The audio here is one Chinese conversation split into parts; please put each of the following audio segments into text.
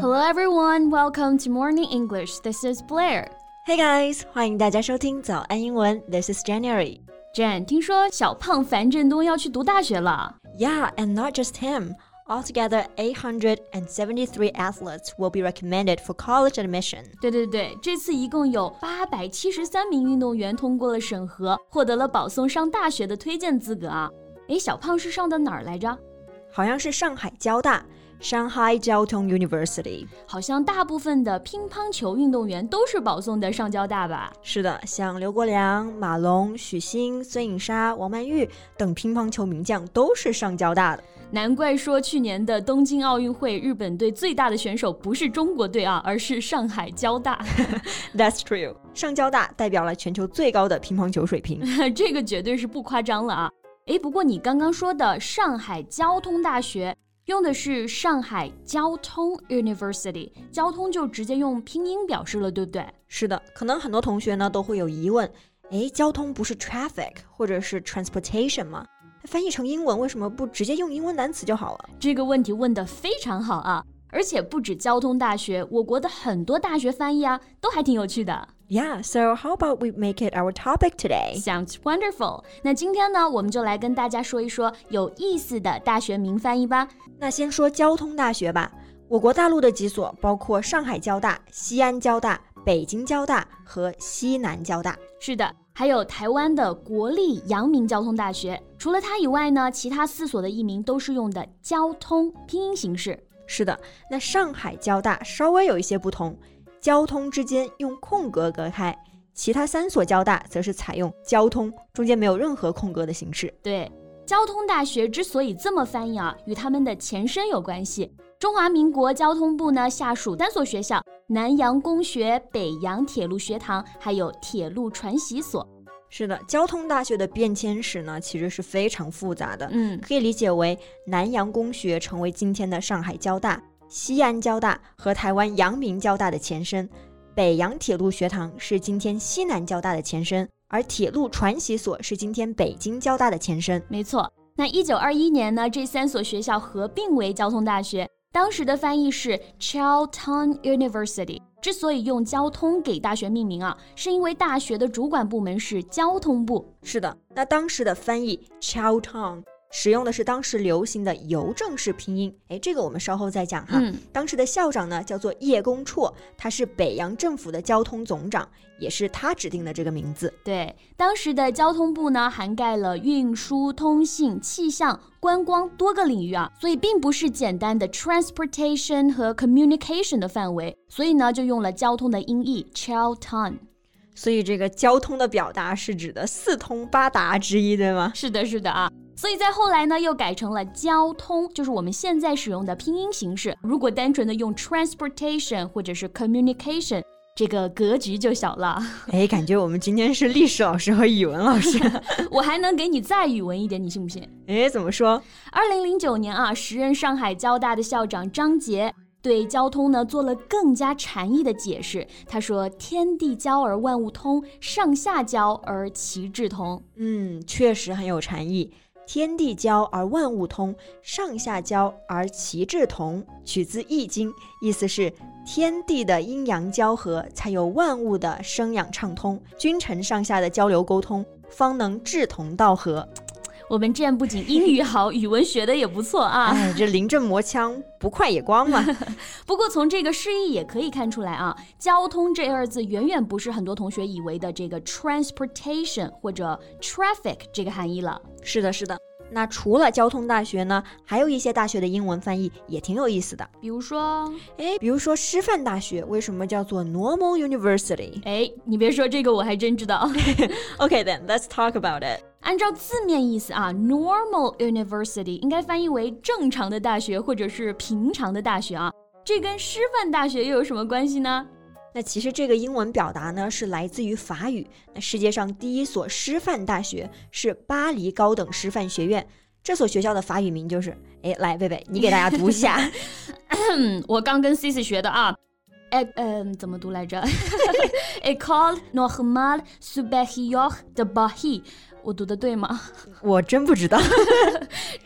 Hello everyone, welcome to Morning English. This is Blair. Hey guys，欢迎大家收听早安英文。This is January. Jen，听说小胖樊振东要去读大学了。 Yeah, and not just him. Altogether, 873 athletes will be recommended for college admission. 对对对，这次一共有八百七十三名运动员通过了审核，获得了保送上大学的推荐资格啊。 诶，小胖是上的哪儿来着？好像是上海交大 （Shanghai Jiao Tong University）。好像大部分的乒乓球运动员都是保送的上交大吧？是的，像刘国梁、马龙、许昕、孙颖莎、王曼玉等乒乓球名将都是上交大的。难怪说去年的东京奥运会，日本队最大的选手不是中国队啊，而是上海交大。That's true，上交大代表了全球最高的乒乓球水平。这个绝对是不夸张了啊！诶，不过你刚刚说的上海交通大学用的是上海交通 University，交通就直接用拼音表示了，对不对？是的，可能很多同学呢都会有疑问，诶，交通不是 traffic 或者是 transportation 吗？翻译成英文为什么不直接用英文单词就好了？这个问题问得非常好啊！而且不止交通大学，我国的很多大学翻译啊，都还挺有趣的。Yeah, so how about we make it our topic today? Sounds wonderful。那今天呢，我们就来跟大家说一说有意思的大学名翻译吧。那先说交通大学吧。我国大陆的几所包括上海交大、西安交大、北京交大和西南交大。是的，还有台湾的国立阳明交通大学。除了它以外呢，其他四所的译名都是用的交通拼音形式。是的，那上海交大稍微有一些不同，交通之间用空格隔开，其他三所交大则是采用交通中间没有任何空格的形式。对，交通大学之所以这么翻译啊，与他们的前身有关系。中华民国交通部呢下属三所学校：南洋公学、北洋铁路学堂，还有铁路传习所。是的，交通大学的变迁史呢，其实是非常复杂的。嗯，可以理解为南洋公学成为今天的上海交大、西安交大和台湾阳明交大的前身，北洋铁路学堂是今天西南交大的前身，而铁路传习所是今天北京交大的前身。没错。那一九二一年呢，这三所学校合并为交通大学，当时的翻译是 Charlton University。之所以用交通给大学命名啊，是因为大学的主管部门是交通部。是的，那当时的翻译 Chow Tong 使用的是当时流行的邮政式拼音，哎，这个我们稍后再讲哈。嗯，当时的校长呢叫做叶公绰，他是北洋政府的交通总长，也是他指定的这个名字。对，当时的交通部呢，涵盖了运输、通信、气象、观光多个领域啊，所以并不是简单的 transportation 和 communication 的范围，所以呢，就用了交通的音译 Charlton。所以这个交通的表达是指的四通八达之一，对吗？是的，是的啊。所以在后来呢，又改成了交通，就是我们现在使用的拼音形式。如果单纯的用 transportation 或者是 communication，这个格局就小了。哎，感觉我们今天是历史老师和语文老师。我还能给你再语文一点，你信不信？哎，怎么说？二零零九年啊，时任上海交大的校长张杰对交通呢做了更加禅意的解释。他说：“天地交而万物通，上下交而其志同。嗯，确实很有禅意。天地交而万物通，上下交而其志同，取自《易经》，意思是天地的阴阳交合，才有万物的生养畅通，君臣上下的交流沟通，方能志同道合。”我们这样不仅英语好，语文学的也不错啊。哎，这临阵磨枪，不快也光嘛。不过从这个释义也可以看出来啊，交通这二字远远不是很多同学以为的这个 transportation 或者 traffic 这个含义了。是的，是的。那除了交通大学呢，还有一些大学的英文翻译也挺有意思的。比如说，哎，比如说师范大学为什么叫做 Normal University？哎，你别说这个，我还真知道。Okay, then let's talk about it. 按照字面意思啊，normal university 应该翻译为正常的大学或者是平常的大学啊。这跟师范大学又有什么关系呢？那其实这个英文表达呢是来自于法语。那世界上第一所师范大学是巴黎高等师范学院，这所学校的法语名就是……哎，来，贝贝，你给大家读一下。嗯，我刚跟 Cici 学的啊。哎，嗯，怎么读来着？École normale supérieure de Paris。我读的对吗？我真不知道。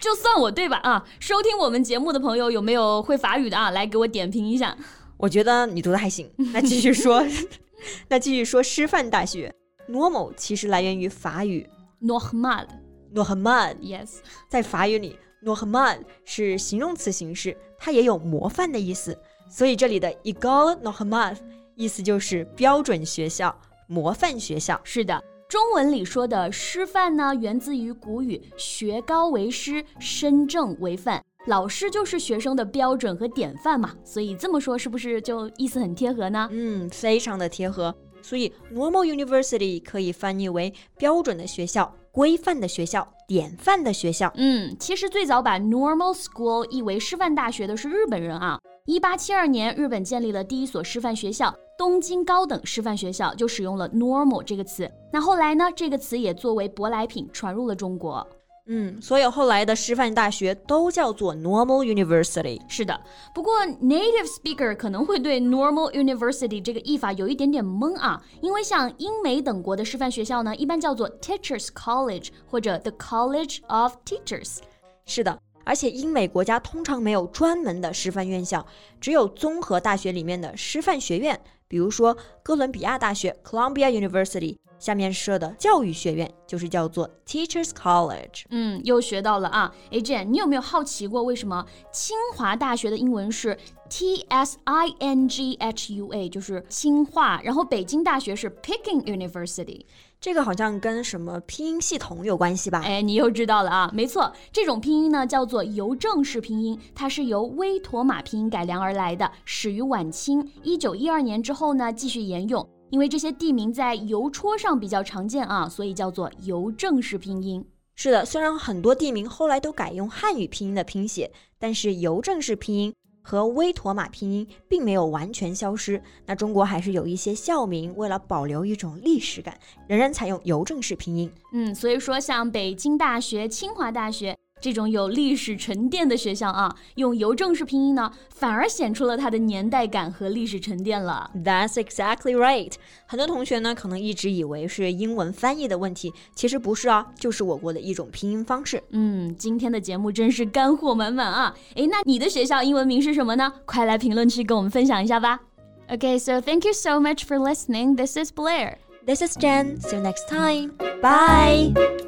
就算我对吧？啊，收听我们节目的朋友有没有会法语的啊？来给我点评一下。我觉得你读的还行。那继续说，那继续说师范大学。Normal 其实来源于法语 normal。normal，yes，在法语里，normal 是形容词形式，它也有模范的意思。所以这里的 egal normal 意思就是标准学校、模范学校。是的。中文里说的师范呢，源自于古语“学高为师，身正为范”，老师就是学生的标准和典范嘛。所以这么说是不是就意思很贴合呢？嗯，非常的贴合。所以 normal university 可以翻译为标准的学校、规范的学校、典范的学校。嗯，其实最早把 normal school 译为师范大学的是日本人啊。一八七二年，日本建立了第一所师范学校——东京高等师范学校，就使用了 “normal” 这个词。那后来呢？这个词也作为舶来品传入了中国。嗯，所有后来的师范大学都叫做 Normal University。是的，不过 native speaker 可能会对 Normal University 这个译法有一点点懵啊，因为像英美等国的师范学校呢，一般叫做 Teachers College 或者 The College of Teachers。是的。而且英美国家通常没有专门的师范院校，只有综合大学里面的师范学院，比如说哥伦比亚大学 （Columbia University） 下面设的教育学院就是叫做 Teachers College。嗯，又学到了啊！哎，Jane，你有没有好奇过为什么清华大学的英文是 T S I N G H U A，就是清华，然后北京大学是 Peking University？这个好像跟什么拼音系统有关系吧？哎，你又知道了啊！没错，这种拼音呢叫做邮政式拼音，它是由威妥玛拼音改良而来的，始于晚清，一九一二年之后呢继续沿用。因为这些地名在邮戳上比较常见啊，所以叫做邮政式拼音。是的，虽然很多地名后来都改用汉语拼音的拼写，但是邮政式拼音。和威妥玛拼音并没有完全消失，那中国还是有一些校名为了保留一种历史感，仍然采用邮政式拼音。嗯，所以说像北京大学、清华大学。这种有历史沉淀的学校啊，用邮政式拼音呢，反而显出了它的年代感和历史沉淀了。That's exactly right。很多同学呢，可能一直以为是英文翻译的问题，其实不是啊，就是我国的一种拼音方式。嗯，今天的节目真是干货满满啊！诶，那你的学校英文名是什么呢？快来评论区跟我们分享一下吧。Okay, so thank you so much for listening. This is Blair. This is Jen. See you next time. Bye.